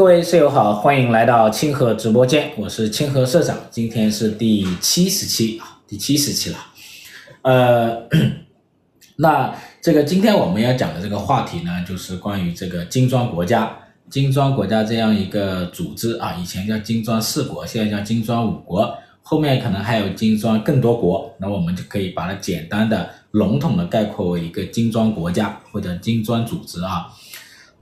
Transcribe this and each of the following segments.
各位舍友好，欢迎来到清河直播间，我是清河社长，今天是第七十期啊，第七十期了。呃，那这个今天我们要讲的这个话题呢，就是关于这个金砖国家，金砖国家这样一个组织啊，以前叫金砖四国，现在叫金砖五国，后面可能还有金砖更多国，那我们就可以把它简单的、笼统的概括为一个金砖国家或者金砖组织啊。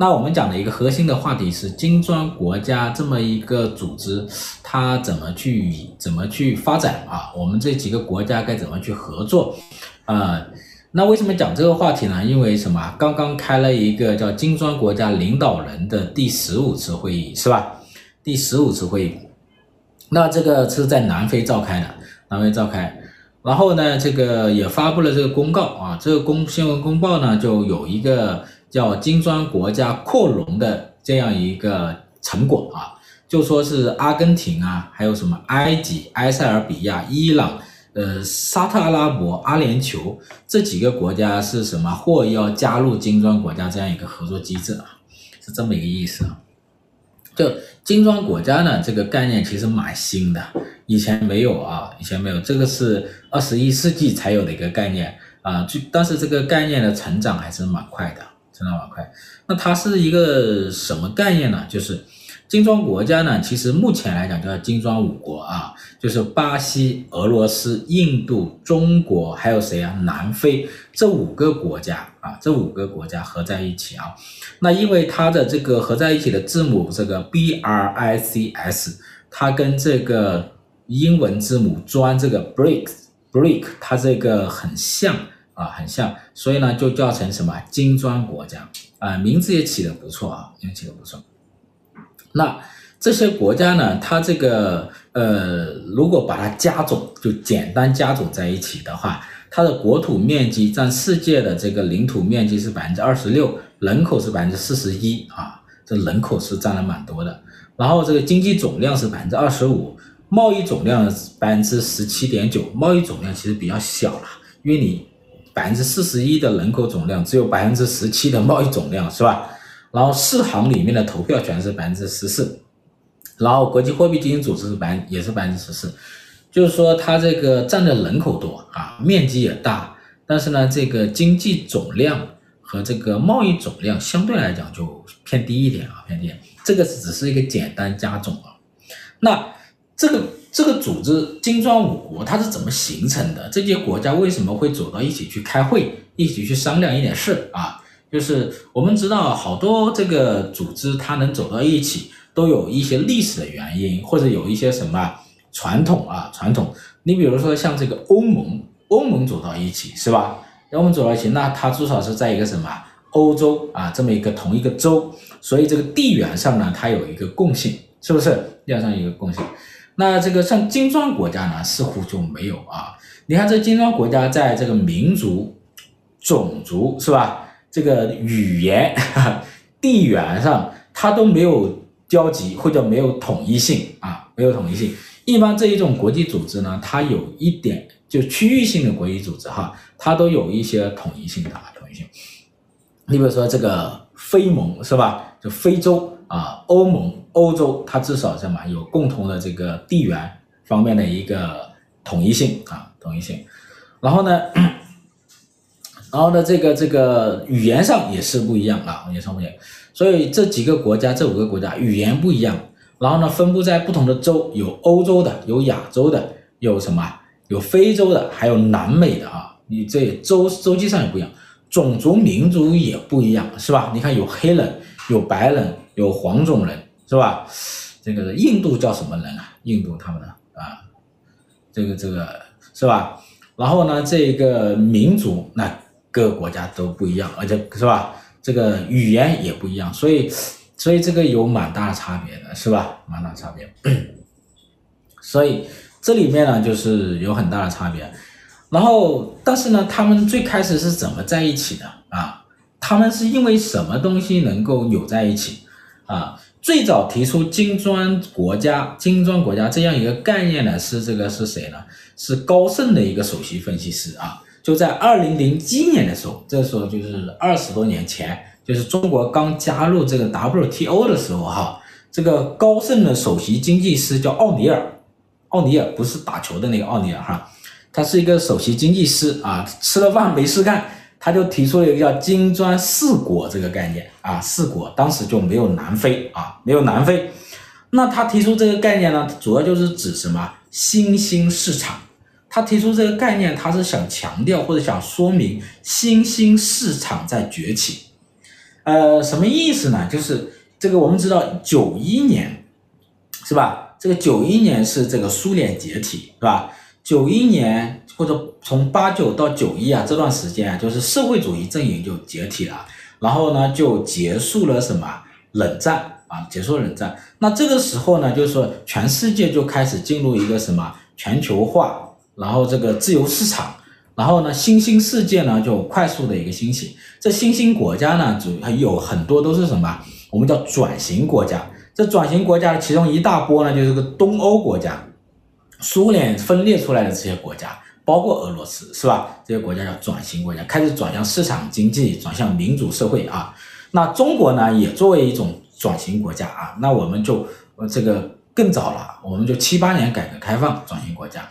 那我们讲的一个核心的话题是金砖国家这么一个组织，它怎么去怎么去发展啊？我们这几个国家该怎么去合作？啊，那为什么讲这个话题呢？因为什么？刚刚开了一个叫金砖国家领导人的第十五次会议，是吧？第十五次会议，那这个是在南非召开的，南非召开，然后呢，这个也发布了这个公告啊，这个公新闻公报呢就有一个。叫金砖国家扩容的这样一个成果啊，就说是阿根廷啊，还有什么埃及、埃塞俄比亚、伊朗、呃沙特阿拉伯、阿联酋这几个国家是什么或要加入金砖国家这样一个合作机制啊，是这么一个意思啊。就金砖国家呢，这个概念其实蛮新的，以前没有啊，以前没有，这个是二十一世纪才有的一个概念啊，就但是这个概念的成长还是蛮快的。成长蛮快，那它是一个什么概念呢？就是金砖国家呢，其实目前来讲叫金砖五国啊，就是巴西、俄罗斯、印度、中国，还有谁啊？南非这五个国家啊，这五个国家合在一起啊。那因为它的这个合在一起的字母这个 B R I C S，它跟这个英文字母砖这个 BRICS。Brick，它这个很像。啊，很像，所以呢，就叫成什么金砖国家啊，名字也起得不错啊，也起得不错。那这些国家呢，它这个呃，如果把它加总，就简单加总在一起的话，它的国土面积占世界的这个领土面积是百分之二十六，人口是百分之四十一啊，这人口是占了蛮多的。然后这个经济总量是百分之二十五，贸易总量百分之十七点九，贸易总量其实比较小了，因为你。百分之四十一的人口总量，只有百分之十七的贸易总量，是吧？然后四行里面的投票权是百分之十四，然后国际货币基金组织是百也是百分之十四，就是说它这个占的人口多啊，面积也大，但是呢，这个经济总量和这个贸易总量相对来讲就偏低一点啊，偏低。这个只是一个简单加总啊，那这个。这个组织金砖五国它是怎么形成的？这些国家为什么会走到一起去开会，一起去商量一点事啊？就是我们知道好多这个组织它能走到一起，都有一些历史的原因，或者有一些什么传统啊传统。你比如说像这个欧盟，欧盟走到一起是吧？欧盟走到一起，那它至少是在一个什么欧洲啊这么一个同一个洲，所以这个地缘上呢，它有一个共性，是不是？地缘上有一个共性。那这个像金砖国家呢，似乎就没有啊。你看这金砖国家在这个民族、种族是吧？这个语言、地缘上，它都没有交集或者没有统一性啊，没有统一性。一般这一种国际组织呢，它有一点就区域性的国际组织哈，它都有一些统一性的啊统一性。你比如说这个非盟是吧？就非洲啊，欧盟。欧洲它至少什么有共同的这个地缘方面的一个统一性啊，统一性。然后呢，然后呢，这个这个语言上也是不一样啊，语言上不一样。所以这几个国家，这五个国家语言不一样。然后呢，分布在不同的洲，有欧洲的，有亚洲的，有什么？有非洲的，还有南美的啊。你这洲洲际上也不一样，种族民族也不一样，是吧？你看有黑人，有白人，有黄种人。是吧？这个印度叫什么人啊？印度他们的啊，这个这个是吧？然后呢，这个民族那各个国家都不一样，而且是吧？这个语言也不一样，所以所以这个有蛮大的差别的，是吧？蛮大差别。所以这里面呢，就是有很大的差别。然后，但是呢，他们最开始是怎么在一起的啊？他们是因为什么东西能够扭在一起啊？最早提出金砖国家、金砖国家这样一个概念呢，是这个是谁呢？是高盛的一个首席分析师啊。就在二零零七年的时候，这时候就是二十多年前，就是中国刚加入这个 WTO 的时候哈。这个高盛的首席经济师叫奥尼尔，奥尼尔不是打球的那个奥尼尔哈，他是一个首席经济师啊，吃了饭没事干，他就提出了一个叫金砖四国这个概念啊，四国当时就没有南非啊，没有南非，那他提出这个概念呢，主要就是指什么新兴市场。他提出这个概念，他是想强调或者想说明新兴市场在崛起。呃，什么意思呢？就是这个我们知道，九一年是吧？这个九一年是这个苏联解体是吧？九一年或者从八九到九一啊这段时间啊，就是社会主义阵营就解体了，然后呢就结束了什么冷战啊？结束冷战。那这个时候呢，就是说全世界就开始进入一个什么全球化。然后这个自由市场，然后呢，新兴世界呢就快速的一个兴起。这新兴国家呢，主还有很多都是什么？我们叫转型国家。这转型国家其中一大波呢，就是个东欧国家，苏联分裂出来的这些国家，包括俄罗斯，是吧？这些国家叫转型国家，开始转向市场经济，转向民主社会啊。那中国呢，也作为一种转型国家啊，那我们就这个更早了，我们就七八年改革开放转型国家。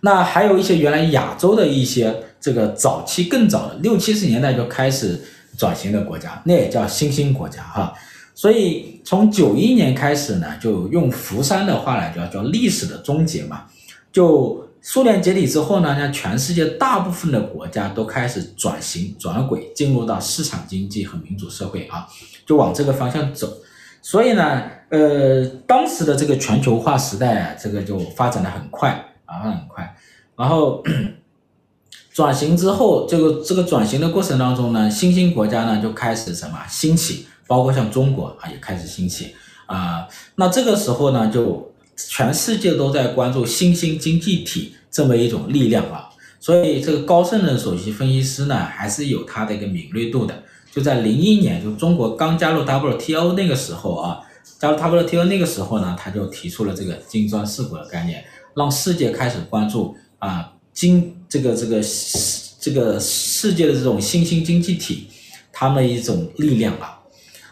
那还有一些原来亚洲的一些这个早期更早的六七十年代就开始转型的国家，那也叫新兴国家哈。所以从九一年开始呢，就用福山的话来叫叫历史的终结嘛。就苏联解体之后呢，那全世界大部分的国家都开始转型转轨，进入到市场经济和民主社会啊，就往这个方向走。所以呢，呃，当时的这个全球化时代啊，这个就发展的很快。啊，很快，然后 转型之后，这个这个转型的过程当中呢，新兴国家呢就开始什么兴起，包括像中国啊也开始兴起啊。那这个时候呢，就全世界都在关注新兴经济体这么一种力量啊。所以这个高盛的首席分析师呢，还是有他的一个敏锐度的。就在零一年，就中国刚加入 WTO 那个时候啊，加入 WTO 那个时候呢，他就提出了这个金砖四国的概念。让世界开始关注啊，金这个这个这个世界的这种新兴经济体，他们一种力量啊。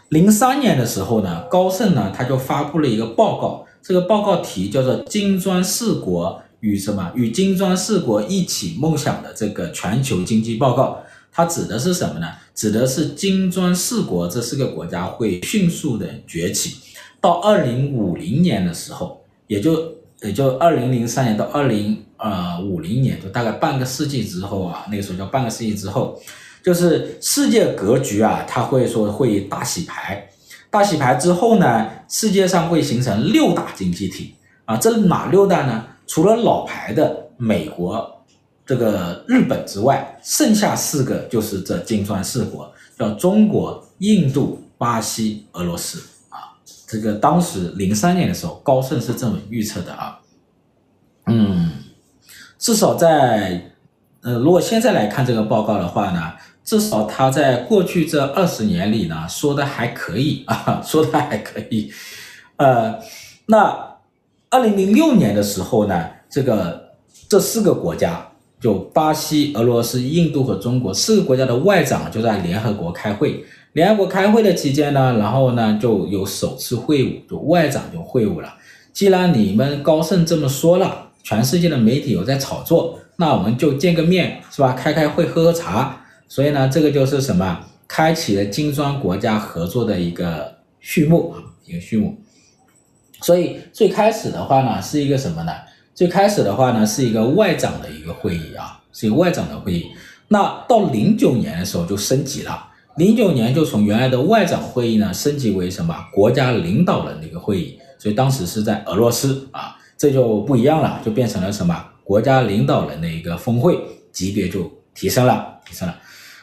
零三年的时候呢，高盛呢他就发布了一个报告，这个报告题叫做《金砖四国与什么与金砖四国一起梦想的这个全球经济报告》，它指的是什么呢？指的是金砖四国这四个国家会迅速的崛起，到二零五零年的时候，也就。也就二零零三年到二零呃五零年，就大概半个世纪之后啊，那个时候叫半个世纪之后，就是世界格局啊，它会说会大洗牌，大洗牌之后呢，世界上会形成六大经济体啊，这哪六大呢？除了老牌的美国、这个日本之外，剩下四个就是这金砖四国，叫中国、印度、巴西、俄罗斯啊。这个当时零三年的时候，高盛是这么预测的啊，嗯，至少在，呃，如果现在来看这个报告的话呢，至少他在过去这二十年里呢，说的还可以啊，说的还可以，呃，那二零零六年的时候呢，这个这四个国家，就巴西、俄罗斯、印度和中国四个国家的外长就在联合国开会。联合国开会的期间呢，然后呢就有首次会晤，就外长就会晤了。既然你们高盛这么说了，全世界的媒体有在炒作，那我们就见个面，是吧？开开会，喝喝茶。所以呢，这个就是什么？开启了金砖国家合作的一个序幕啊，一个序幕。所以最开始的话呢，是一个什么呢？最开始的话呢，是一个外长的一个会议啊，是一个外长的会议。那到零九年的时候就升级了。零九年就从原来的外长会议呢升级为什么国家领导人的一个会议，所以当时是在俄罗斯啊，这就不一样了，就变成了什么国家领导人的一个峰会，级别就提升了，提升了。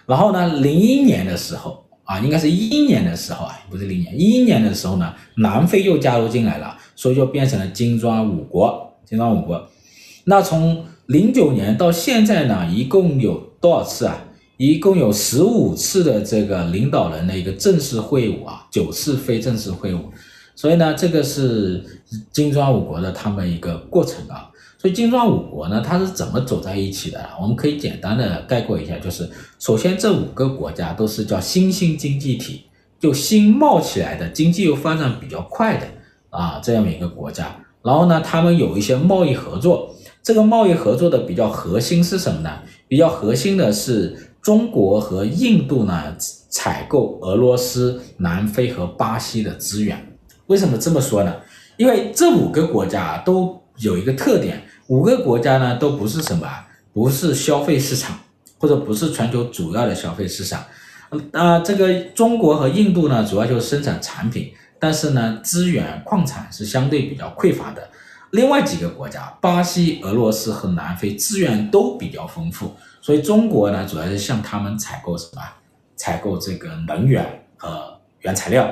然后呢，零一年的时候啊，应该是一一年的时候啊，不是零年，一一年的时候呢，南非又加入进来了，所以就变成了金砖五国，金砖五国。那从零九年到现在呢，一共有多少次啊？一共有十五次的这个领导人的一个正式会晤啊，九次非正式会晤，所以呢，这个是金砖五国的他们一个过程啊。所以金砖五国呢，它是怎么走在一起的？我们可以简单的概括一下，就是首先这五个国家都是叫新兴经济体，就新冒起来的经济又发展比较快的啊这样一个国家。然后呢，他们有一些贸易合作。这个贸易合作的比较核心是什么呢？比较核心的是中国和印度呢采购俄罗斯、南非和巴西的资源。为什么这么说呢？因为这五个国家都有一个特点，五个国家呢都不是什么，不是消费市场，或者不是全球主要的消费市场。呃，这个中国和印度呢，主要就是生产产品，但是呢，资源矿产是相对比较匮乏的。另外几个国家，巴西、俄罗斯和南非资源都比较丰富，所以中国呢，主要是向他们采购什么？采购这个能源和原材料。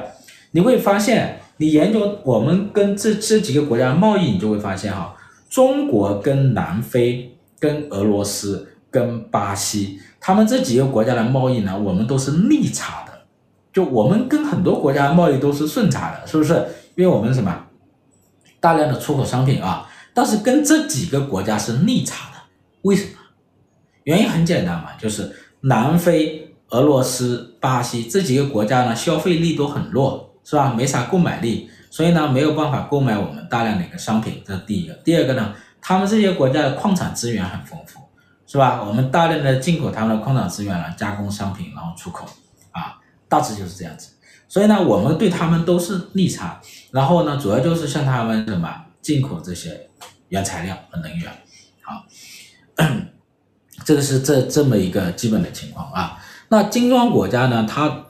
你会发现，你研究我们跟这这几个国家贸易，你就会发现哈，中国跟南非、跟俄罗斯、跟巴西，他们这几个国家的贸易呢，我们都是逆差的。就我们跟很多国家贸易都是顺差的，是不是？因为我们什么？大量的出口商品啊，但是跟这几个国家是逆差的，为什么？原因很简单嘛，就是南非、俄罗斯、巴西这几个国家呢，消费力都很弱，是吧？没啥购买力，所以呢，没有办法购买我们大量的一个商品，这是第一个。第二个呢，他们这些国家的矿产资源很丰富，是吧？我们大量的进口他们的矿产资源来加工商品，然后出口，啊，大致就是这样子。所以呢，我们对他们都是逆差，然后呢，主要就是向他们什么进口这些原材料和能源，好，这个是这这么一个基本的情况啊。那金砖国家呢，它，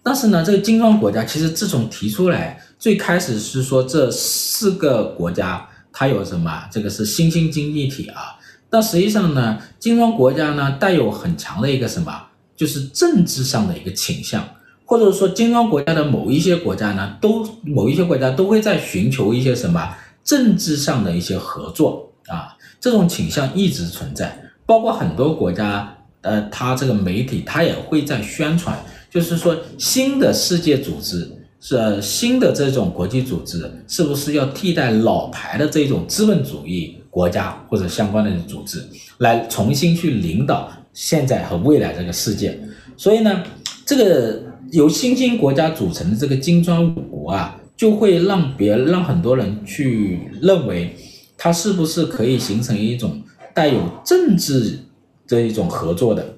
但是呢，这个金砖国家其实自从提出来，最开始是说这四个国家它有什么，这个是新兴经济体啊，但实际上呢，金砖国家呢带有很强的一个什么，就是政治上的一个倾向。或者说，金砖国家的某一些国家呢，都某一些国家都会在寻求一些什么政治上的一些合作啊，这种倾向一直存在。包括很多国家，呃，它这个媒体它也会在宣传，就是说新的世界组织是新的这种国际组织，是不是要替代老牌的这种资本主义国家或者相关的组织，来重新去领导现在和未来这个世界？所以呢，这个。由新兴国家组成的这个金砖五国啊，就会让别让很多人去认为，它是不是可以形成一种带有政治这一种合作的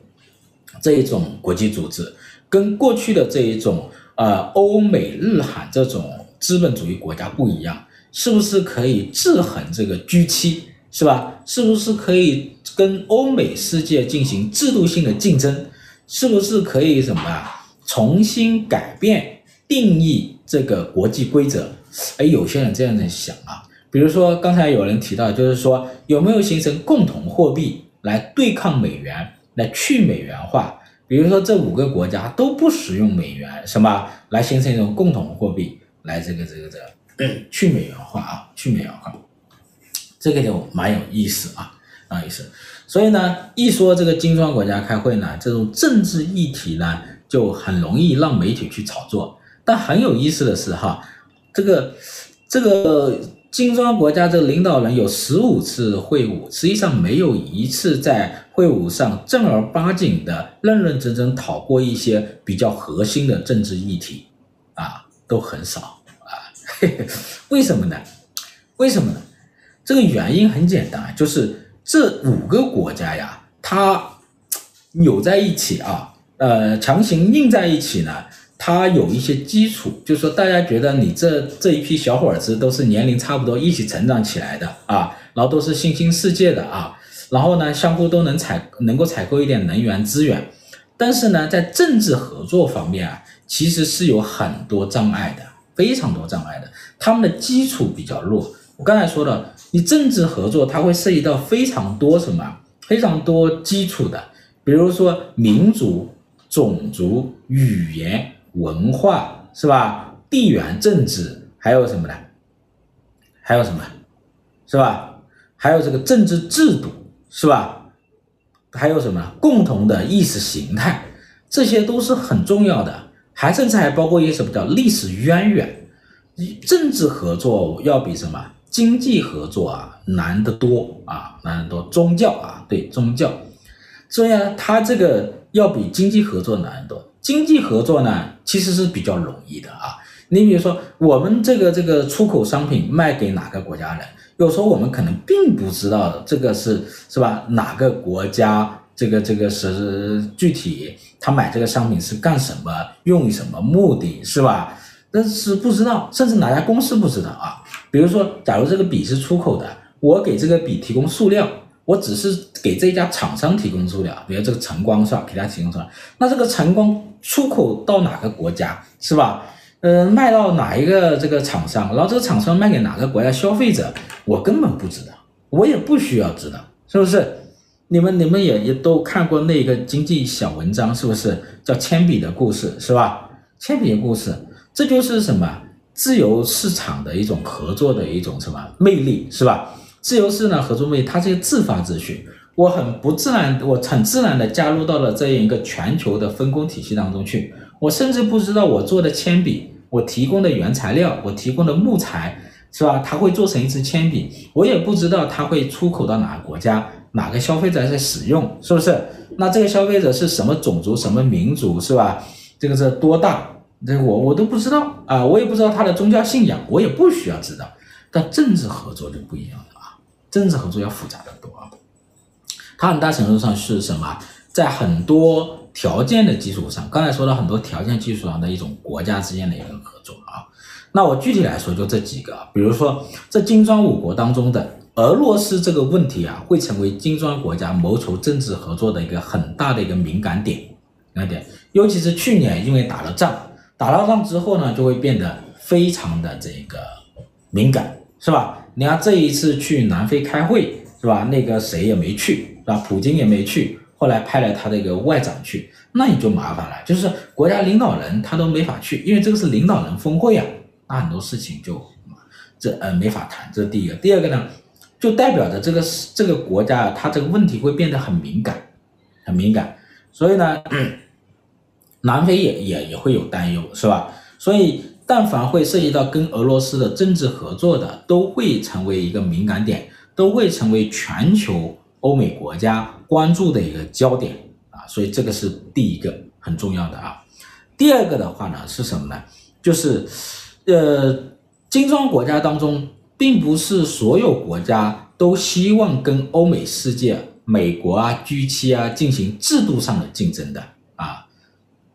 这一种国际组织，跟过去的这一种呃欧美日韩这种资本主义国家不一样，是不是可以制衡这个 G7，是吧？是不是可以跟欧美世界进行制度性的竞争？是不是可以什么啊？重新改变定义这个国际规则，哎，有些人这样子想啊，比如说刚才有人提到，就是说有没有形成共同货币来对抗美元，来去美元化？比如说这五个国家都不使用美元，什么来形成一种共同货币，来这个这个这个去美元化啊，去美元化，这个就蛮有意思啊，蛮有意思。所以呢，一说这个金砖国家开会呢，这种政治议题呢。就很容易让媒体去炒作，但很有意思的是哈，这个这个金砖国家这领导人有十五次会晤，实际上没有一次在会晤上正儿八经的认认真真讨过一些比较核心的政治议题，啊，都很少啊，嘿嘿，为什么呢？为什么呢？这个原因很简单，就是这五个国家呀，它扭在一起啊。呃，强行硬在一起呢，它有一些基础，就是说大家觉得你这这一批小伙子都是年龄差不多，一起成长起来的啊，然后都是新兴世界的啊，然后呢，相互都能采能够采购一点能源资源，但是呢，在政治合作方面啊，其实是有很多障碍的，非常多障碍的，他们的基础比较弱。我刚才说了，你政治合作它会涉及到非常多什么，非常多基础的，比如说民族。种族、语言、文化是吧？地缘政治还有什么呢？还有什么？是吧？还有这个政治制度是吧？还有什么？共同的意识形态，这些都是很重要的。还甚至还包括一些什么叫历史渊源。政治合作要比什么经济合作啊难得多啊，难得多。宗教啊，对宗教，所以呢，它这个。要比经济合作难得多。经济合作呢，其实是比较容易的啊。你比如说，我们这个这个出口商品卖给哪个国家人，有时候我们可能并不知道这个是是吧？哪个国家这个这个是具体他买这个商品是干什么，用于什么目的，是吧？但是不知道，甚至哪家公司不知道啊？比如说，假如这个笔是出口的，我给这个笔提供塑料。我只是给这家厂商提供资料，比如这个晨光是吧？给他提供出来，那这个晨光出口到哪个国家是吧？呃，卖到哪一个这个厂商，然后这个厂商卖给哪个国家消费者，我根本不知道，我也不需要知道，是不是？你们你们也也都看过那个经济小文章，是不是？叫铅笔的故事是吧？铅笔的故事，这就是什么？自由市场的一种合作的一种什么魅力是吧？自由市场合作魅力，它是一个自发秩序。我很不自然，我很自然的加入到了这样一个全球的分工体系当中去。我甚至不知道我做的铅笔，我提供的原材料，我提供的木材，是吧？它会做成一支铅笔，我也不知道它会出口到哪个国家，哪个消费者在使用，是不是？那这个消费者是什么种族、什么民族，是吧？这个是多大？这个我我都不知道啊，我也不知道他的宗教信仰，我也不需要知道。但政治合作就不一样了。政治合作要复杂得多啊，它很大程度上是什么？在很多条件的基础上，刚才说到很多条件基础上的一种国家之间的一个合作啊。那我具体来说就这几个，比如说这金砖五国当中的俄罗斯这个问题啊，会成为金砖国家谋求政治合作的一个很大的一个敏感点，那点，尤其是去年因为打了仗，打了仗之后呢，就会变得非常的这个敏感，是吧？你看这一次去南非开会是吧？那个谁也没去是吧？普京也没去，后来派了他的一个外长去，那你就麻烦了，就是国家领导人他都没法去，因为这个是领导人峰会啊，那很多事情就这呃没法谈。这是第一个，第二个呢，就代表着这个这个国家它这个问题会变得很敏感，很敏感，所以呢，南非也也也会有担忧是吧？所以。但凡会涉及到跟俄罗斯的政治合作的，都会成为一个敏感点，都会成为全球欧美国家关注的一个焦点啊，所以这个是第一个很重要的啊。第二个的话呢是什么呢？就是，呃，金砖国家当中，并不是所有国家都希望跟欧美世界、美国啊、G7 啊进行制度上的竞争的啊，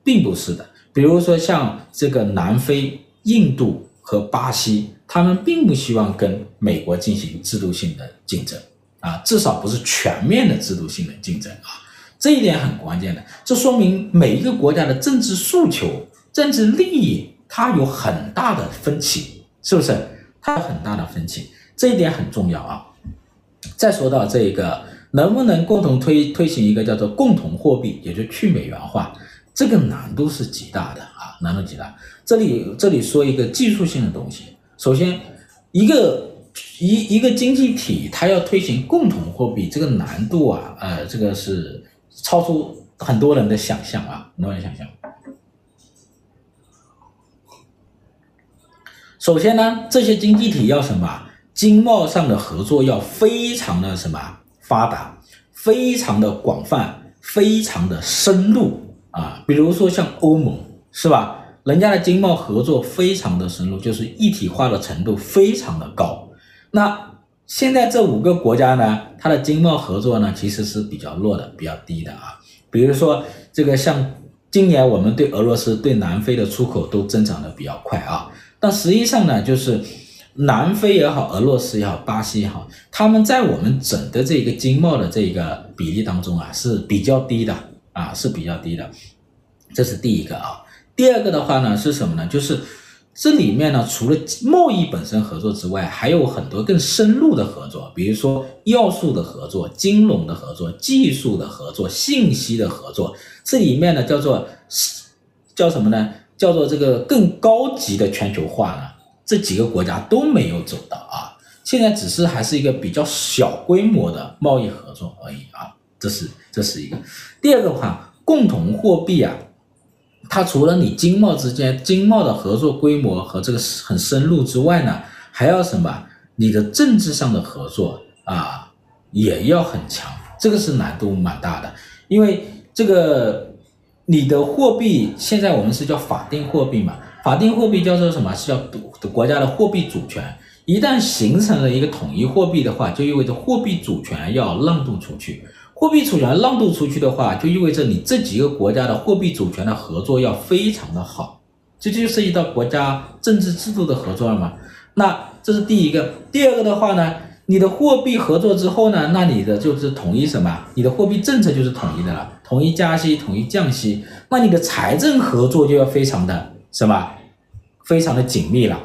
并不是的。比如说像这个南非、印度和巴西，他们并不希望跟美国进行制度性的竞争啊，至少不是全面的制度性的竞争啊，这一点很关键的。这说明每一个国家的政治诉求、政治利益，它有很大的分歧，是不是？它有很大的分歧，这一点很重要啊。再说到这个，能不能共同推推行一个叫做共同货币，也就去美元化？这个难度是极大的啊，难度极大。这里这里说一个技术性的东西。首先，一个一一个经济体它要推行共同货币，这个难度啊，呃，这个是超出很多人的想象啊，很多人想象。首先呢，这些经济体要什么？经贸上的合作要非常的什么发达，非常的广泛，非常的深入。啊，比如说像欧盟是吧？人家的经贸合作非常的深入，就是一体化的程度非常的高。那现在这五个国家呢，它的经贸合作呢其实是比较弱的，比较低的啊。比如说这个像今年我们对俄罗斯、对南非的出口都增长的比较快啊，但实际上呢，就是南非也好，俄罗斯也好，巴西也好，他们在我们整的这个经贸的这个比例当中啊是比较低的。啊，是比较低的，这是第一个啊。第二个的话呢，是什么呢？就是这里面呢，除了贸易本身合作之外，还有很多更深入的合作，比如说要素的合作、金融的合作、技术的合作、信息的合作。这里面呢，叫做叫什么呢？叫做这个更高级的全球化呢，这几个国家都没有走到啊。现在只是还是一个比较小规模的贸易合作而已啊。这是这是一个，第二个话，共同货币啊，它除了你经贸之间经贸的合作规模和这个很深入之外呢，还要什么？你的政治上的合作啊，也要很强，这个是难度蛮大的，因为这个你的货币现在我们是叫法定货币嘛，法定货币叫做什么？是要国家的货币主权。一旦形成了一个统一货币的话，就意味着货币主权要让渡出去。货币主权让渡出去的话，就意味着你这几个国家的货币主权的合作要非常的好。这就涉及到国家政治制度的合作了嘛。那这是第一个。第二个的话呢，你的货币合作之后呢，那你的就是统一什么？你的货币政策就是统一的了，统一加息，统一降息。那你的财政合作就要非常的什么？非常的紧密了。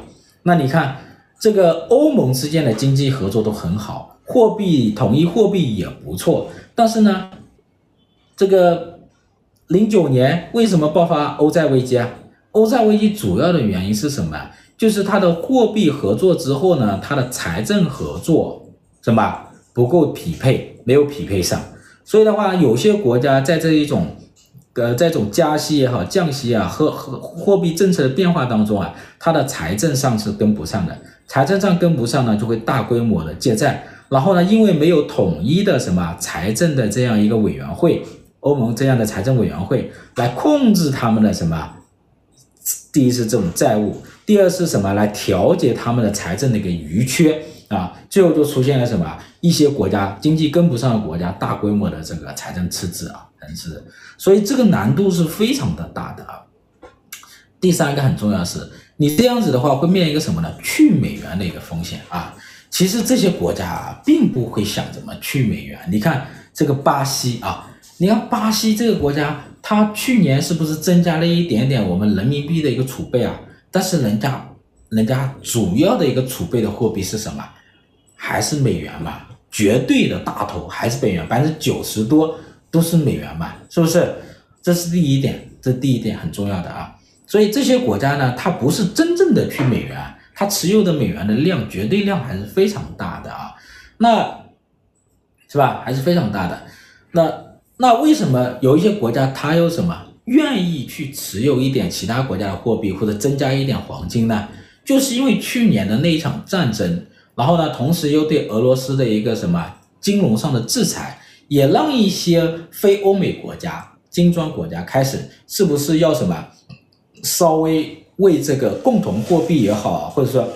那你看，这个欧盟之间的经济合作都很好，货币统一货币也不错。但是呢，这个零九年为什么爆发欧债危机啊？欧债危机主要的原因是什么？就是它的货币合作之后呢，它的财政合作什么不够匹配，没有匹配上。所以的话，有些国家在这一种。呃，在这种加息也好、降息啊和和货币政策的变化当中啊，它的财政上是跟不上的，财政上跟不上呢，就会大规模的借债，然后呢，因为没有统一的什么财政的这样一个委员会，欧盟这样的财政委员会来控制他们的什么，第一是这种债务，第二是什么来调节他们的财政的一个余缺啊，最后就出现了什么一些国家经济跟不上的国家大规模的这个财政赤字啊。是，所以这个难度是非常的大的啊。第三个很重要是，你这样子的话会面临一个什么呢？去美元的一个风险啊。其实这些国家啊，并不会想怎么去美元。你看这个巴西啊，你看巴西这个国家，它去年是不是增加了一点点我们人民币的一个储备啊？但是人家，人家主要的一个储备的货币是什么？还是美元嘛？绝对的大头还是美元，百分之九十多。都是美元嘛，是不是？这是第一点，这第一点很重要的啊。所以这些国家呢，它不是真正的去美元，它持有的美元的量绝对量还是非常大的啊。那，是吧？还是非常大的。那那为什么有一些国家它有什么愿意去持有一点其他国家的货币或者增加一点黄金呢？就是因为去年的那一场战争，然后呢，同时又对俄罗斯的一个什么金融上的制裁。也让一些非欧美国家、金砖国家开始，是不是要什么，稍微为这个共同货币也好，或者说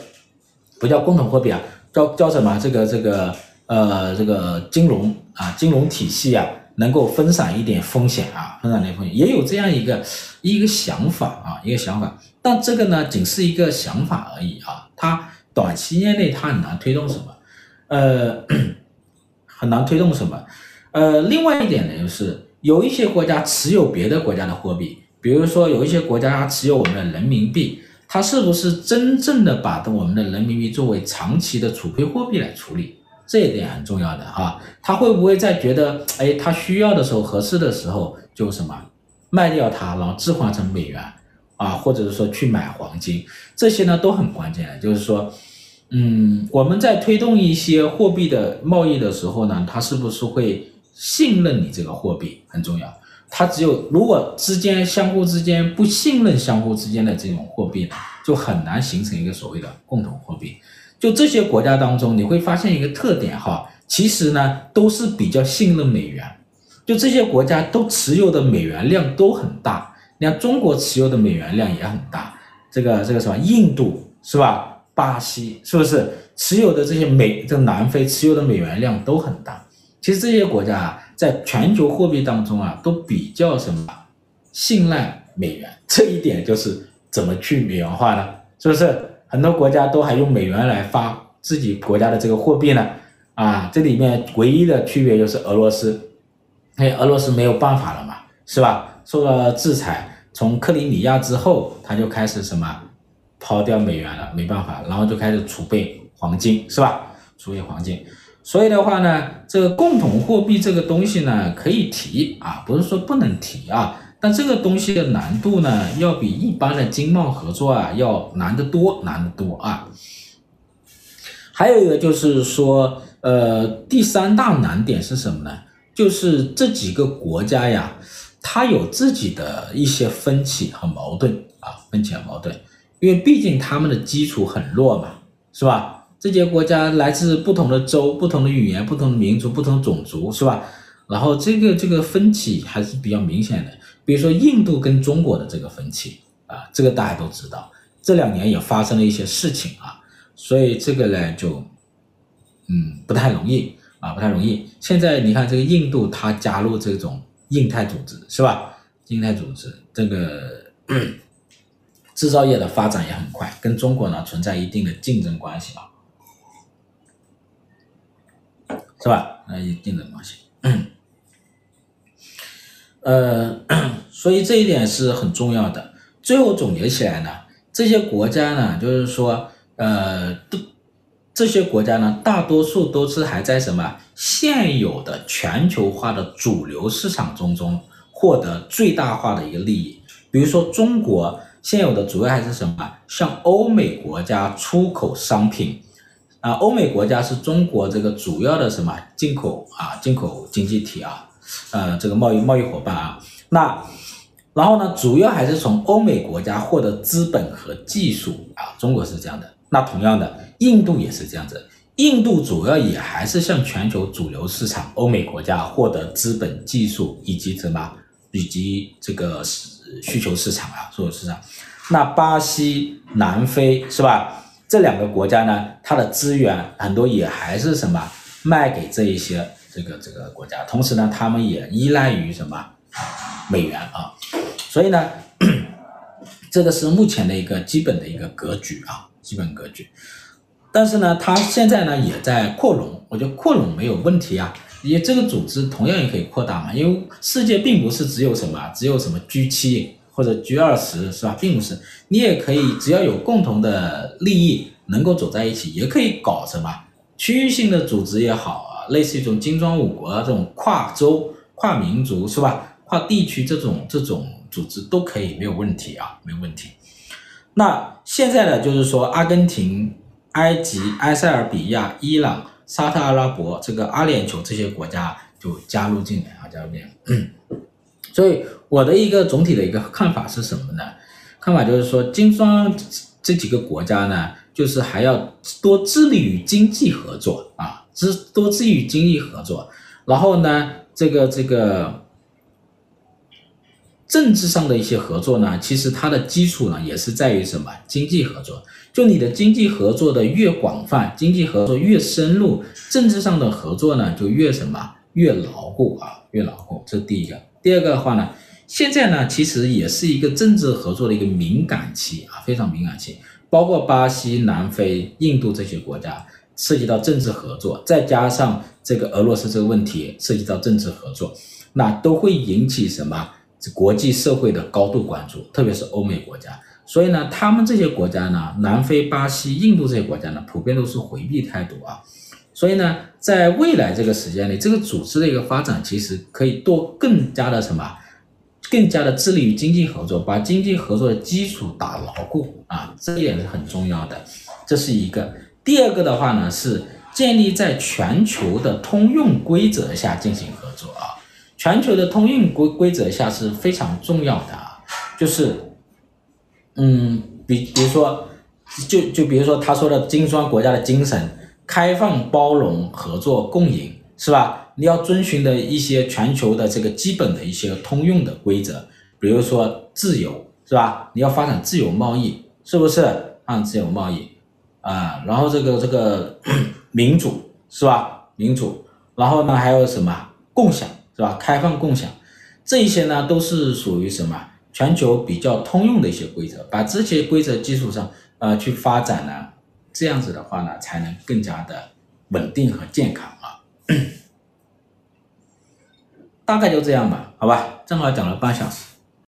不叫共同货币啊，叫叫什么这个这个呃这个金融啊金融体系啊，能够分散一点风险啊，分散点风险，也有这样一个一个想法啊，一个想法。但这个呢，仅是一个想法而已啊，它短期间内它很难推动什么，呃，很难推动什么。呃，另外一点呢，就是有一些国家持有别的国家的货币，比如说有一些国家它持有我们的人民币，它是不是真正的把我们的人民币作为长期的储备货币来处理？这一点很重要的哈，他会不会在觉得，哎，他需要的时候、合适的时候就什么卖掉它，然后置换成美元啊，或者是说去买黄金，这些呢都很关键，就是说。嗯，我们在推动一些货币的贸易的时候呢，它是不是会信任你这个货币很重要？它只有如果之间相互之间不信任相互之间的这种货币呢，就很难形成一个所谓的共同货币。就这些国家当中，你会发现一个特点哈，其实呢都是比较信任美元。就这些国家都持有的美元量都很大，你看中国持有的美元量也很大，这个这个什么印度是吧？巴西是不是持有的这些美，这南非持有的美元量都很大？其实这些国家啊，在全球货币当中啊，都比较什么信赖美元。这一点就是怎么去美元化呢？是不是很多国家都还用美元来发自己国家的这个货币呢？啊，这里面唯一的区别就是俄罗斯，哎，俄罗斯没有办法了嘛，是吧？受到制裁，从克里米亚之后，他就开始什么？抛掉美元了，没办法，然后就开始储备黄金，是吧？储备黄金，所以的话呢，这个共同货币这个东西呢，可以提啊，不是说不能提啊，但这个东西的难度呢，要比一般的经贸合作啊要难得多，难得多啊。还有一个就是说，呃，第三大难点是什么呢？就是这几个国家呀，它有自己的一些分歧和矛盾啊，分歧和矛盾。因为毕竟他们的基础很弱嘛，是吧？这些国家来自不同的州、不同的语言、不同的民族、不同种族，是吧？然后这个这个分歧还是比较明显的。比如说印度跟中国的这个分歧，啊，这个大家都知道。这两年也发生了一些事情啊，所以这个呢就嗯不太容易啊，不太容易。现在你看这个印度，它加入这种印太组织是吧？印太组织这个 制造业的发展也很快，跟中国呢存在一定的竞争关系啊。是吧？那一定的关系。呃，所以这一点是很重要的。最后总结起来呢，这些国家呢，就是说，呃，都这些国家呢，大多数都是还在什么现有的全球化的主流市场中中获得最大化的一个利益。比如说中国现有的主要还是什么？向欧美国家出口商品。啊，欧美国家是中国这个主要的什么进口啊，进口经济体啊，呃，这个贸易贸易伙伴啊。那然后呢，主要还是从欧美国家获得资本和技术啊，中国是这样的。那同样的，印度也是这样子，印度主要也还是向全球主流市场欧美国家获得资本、技术以及什么以及这个需求市场啊，所有市场。那巴西、南非是吧？这两个国家呢，它的资源很多也还是什么卖给这一些这个这个国家，同时呢，他们也依赖于什么美元啊，所以呢，这个是目前的一个基本的一个格局啊，基本格局。但是呢，它现在呢也在扩容，我觉得扩容没有问题啊，因为这个组织同样也可以扩大嘛，因为世界并不是只有什么只有什么 G7。或者 G 二十是吧，并不是，你也可以只要有共同的利益，能够走在一起，也可以搞什么区域性的组织也好啊，类似一种金砖五国啊这种跨洲、跨民族是吧，跨地区这种这种组织都可以，没有问题啊，没有问题。那现在呢，就是说阿根廷、埃及、埃塞俄比亚、伊朗、沙特阿拉伯这个阿联酋这些国家就加入进来啊，加入进来。嗯 所以我的一个总体的一个看法是什么呢？看法就是说，金砖这几个国家呢，就是还要多致力于经济合作啊，之多致力于经济合作。然后呢，这个这个政治上的一些合作呢，其实它的基础呢，也是在于什么？经济合作。就你的经济合作的越广泛，经济合作越深入，政治上的合作呢，就越什么？越牢固啊，越牢固。这是第一个。第二个的话呢，现在呢，其实也是一个政治合作的一个敏感期啊，非常敏感期，包括巴西、南非、印度这些国家涉及到政治合作，再加上这个俄罗斯这个问题涉及到政治合作，那都会引起什么？国际社会的高度关注，特别是欧美国家。所以呢，他们这些国家呢，南非、巴西、印度这些国家呢，普遍都是回避态度啊。所以呢，在未来这个时间里，这个组织的一个发展，其实可以多更加的什么，更加的致力于经济合作，把经济合作的基础打牢固啊，这一点是很重要的。这是一个。第二个的话呢，是建立在全球的通用规则下进行合作啊，全球的通用规规则下是非常重要的啊，就是，嗯，比比如说，就就比如说他说的金砖国家的精神。开放、包容、合作、共赢，是吧？你要遵循的一些全球的这个基本的一些通用的规则，比如说自由，是吧？你要发展自由贸易，是不是？啊，自由贸易啊，然后这个这个 民主，是吧？民主，然后呢还有什么共享，是吧？开放共享，这一些呢都是属于什么全球比较通用的一些规则，把这些规则基础上，呃，去发展呢。这样子的话呢，才能更加的稳定和健康啊。大概就这样吧，好吧，正好讲了半小时。